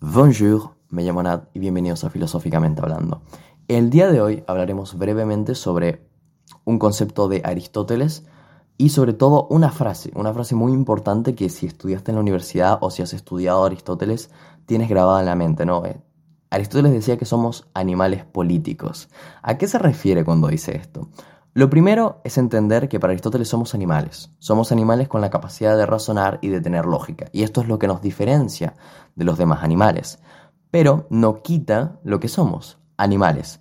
Bonjour, me llamo Nat y bienvenidos a Filosóficamente Hablando. El día de hoy hablaremos brevemente sobre un concepto de Aristóteles y sobre todo una frase, una frase muy importante que si estudiaste en la universidad o si has estudiado Aristóteles tienes grabada en la mente, ¿no? Eh, Aristóteles decía que somos animales políticos. ¿A qué se refiere cuando dice esto? Lo primero es entender que para Aristóteles somos animales. Somos animales con la capacidad de razonar y de tener lógica. Y esto es lo que nos diferencia de los demás animales. Pero no quita lo que somos, animales.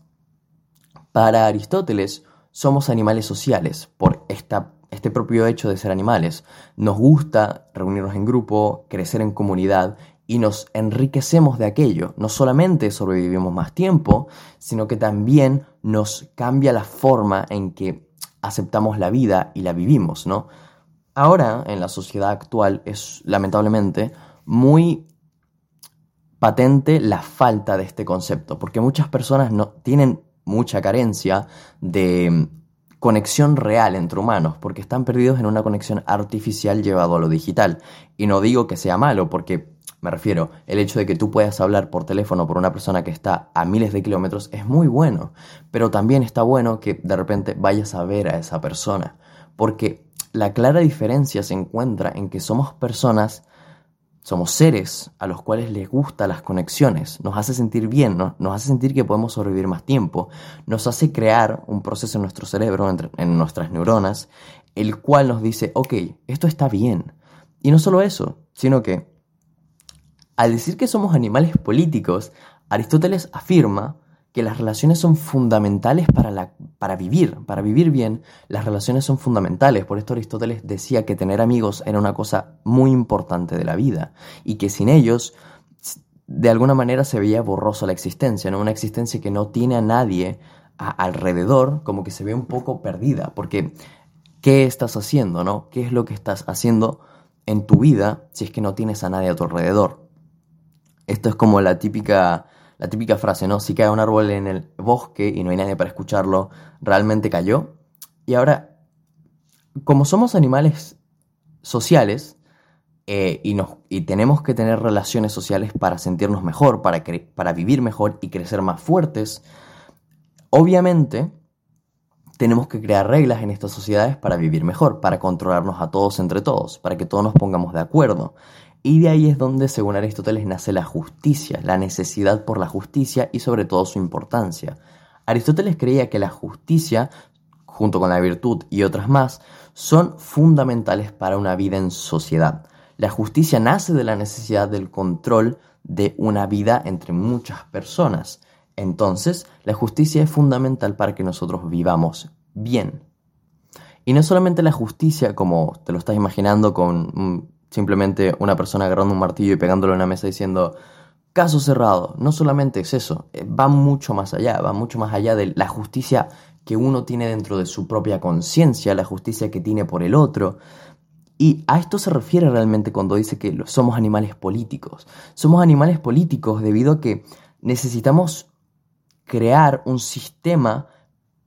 Para Aristóteles somos animales sociales por este propio hecho de ser animales. Nos gusta reunirnos en grupo, crecer en comunidad y nos enriquecemos de aquello. No solamente sobrevivimos más tiempo, sino que también nos cambia la forma en que aceptamos la vida y la vivimos, ¿no? Ahora, en la sociedad actual, es lamentablemente muy patente la falta de este concepto, porque muchas personas no tienen mucha carencia de conexión real entre humanos, porque están perdidos en una conexión artificial llevado a lo digital. Y no digo que sea malo, porque me refiero, el hecho de que tú puedas hablar por teléfono por una persona que está a miles de kilómetros es muy bueno, pero también está bueno que de repente vayas a ver a esa persona, porque la clara diferencia se encuentra en que somos personas, somos seres a los cuales les gustan las conexiones, nos hace sentir bien, nos hace sentir que podemos sobrevivir más tiempo, nos hace crear un proceso en nuestro cerebro, en nuestras neuronas, el cual nos dice, ok, esto está bien. Y no solo eso, sino que al decir que somos animales políticos, Aristóteles afirma que las relaciones son fundamentales para, la, para vivir, para vivir bien, las relaciones son fundamentales. Por esto Aristóteles decía que tener amigos era una cosa muy importante de la vida y que sin ellos, de alguna manera se veía borrosa la existencia, ¿no? Una existencia que no tiene a nadie alrededor, como que se ve un poco perdida, porque ¿qué estás haciendo, no? ¿Qué es lo que estás haciendo en tu vida si es que no tienes a nadie a tu alrededor? Esto es como la típica, la típica frase, ¿no? Si cae un árbol en el bosque y no hay nadie para escucharlo, realmente cayó. Y ahora, como somos animales sociales eh, y, y tenemos que tener relaciones sociales para sentirnos mejor, para, para vivir mejor y crecer más fuertes, obviamente tenemos que crear reglas en estas sociedades para vivir mejor, para controlarnos a todos entre todos, para que todos nos pongamos de acuerdo. Y de ahí es donde, según Aristóteles, nace la justicia, la necesidad por la justicia y sobre todo su importancia. Aristóteles creía que la justicia, junto con la virtud y otras más, son fundamentales para una vida en sociedad. La justicia nace de la necesidad del control de una vida entre muchas personas. Entonces, la justicia es fundamental para que nosotros vivamos bien. Y no solamente la justicia, como te lo estás imaginando, con simplemente una persona agarrando un martillo y pegándolo en la mesa diciendo, caso cerrado. No solamente es eso, eh, va mucho más allá, va mucho más allá de la justicia que uno tiene dentro de su propia conciencia, la justicia que tiene por el otro. Y a esto se refiere realmente cuando dice que somos animales políticos. Somos animales políticos debido a que necesitamos crear un sistema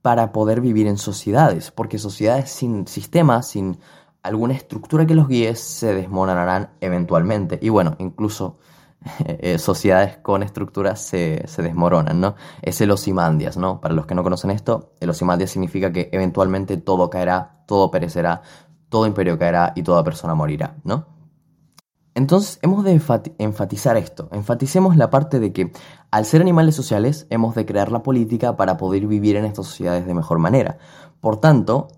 para poder vivir en sociedades, porque sociedades sin sistema, sin alguna estructura que los guíe se desmoronarán eventualmente. Y bueno, incluso eh, sociedades con estructuras se, se, desmoronan, ¿no? Es el osimandias, ¿no? Para los que no conocen esto, el osimandias significa que eventualmente todo caerá, todo perecerá, todo imperio caerá y toda persona morirá, ¿no? Entonces hemos de enfatizar esto, enfaticemos la parte de que al ser animales sociales hemos de crear la política para poder vivir en estas sociedades de mejor manera. Por tanto,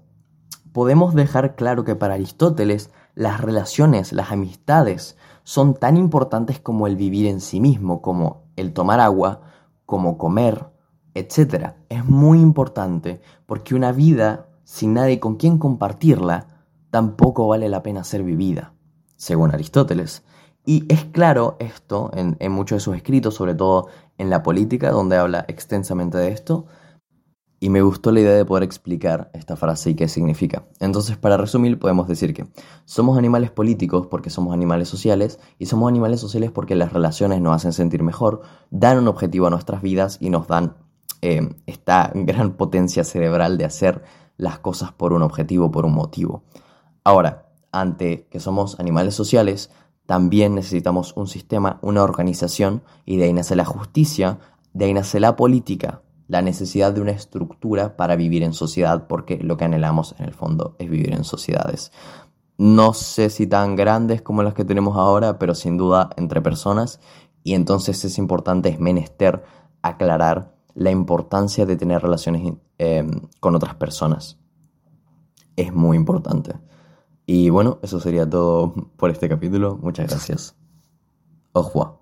podemos dejar claro que para Aristóteles las relaciones, las amistades, son tan importantes como el vivir en sí mismo, como el tomar agua, como comer, etc. Es muy importante porque una vida sin nadie con quien compartirla tampoco vale la pena ser vivida, según Aristóteles. Y es claro esto en, en muchos de sus escritos, sobre todo en la política, donde habla extensamente de esto, y me gustó la idea de poder explicar esta frase y qué significa. Entonces, para resumir, podemos decir que somos animales políticos porque somos animales sociales y somos animales sociales porque las relaciones nos hacen sentir mejor, dan un objetivo a nuestras vidas y nos dan eh, esta gran potencia cerebral de hacer las cosas por un objetivo, por un motivo. Ahora, ante que somos animales sociales, también necesitamos un sistema, una organización, y de ahí nace la justicia, de ahí nace la política, la necesidad de una estructura para vivir en sociedad, porque lo que anhelamos en el fondo es vivir en sociedades. No sé si tan grandes como las que tenemos ahora, pero sin duda entre personas, y entonces es importante, es menester aclarar la importancia de tener relaciones eh, con otras personas. Es muy importante. Y bueno, eso sería todo por este capítulo. Muchas gracias. Au.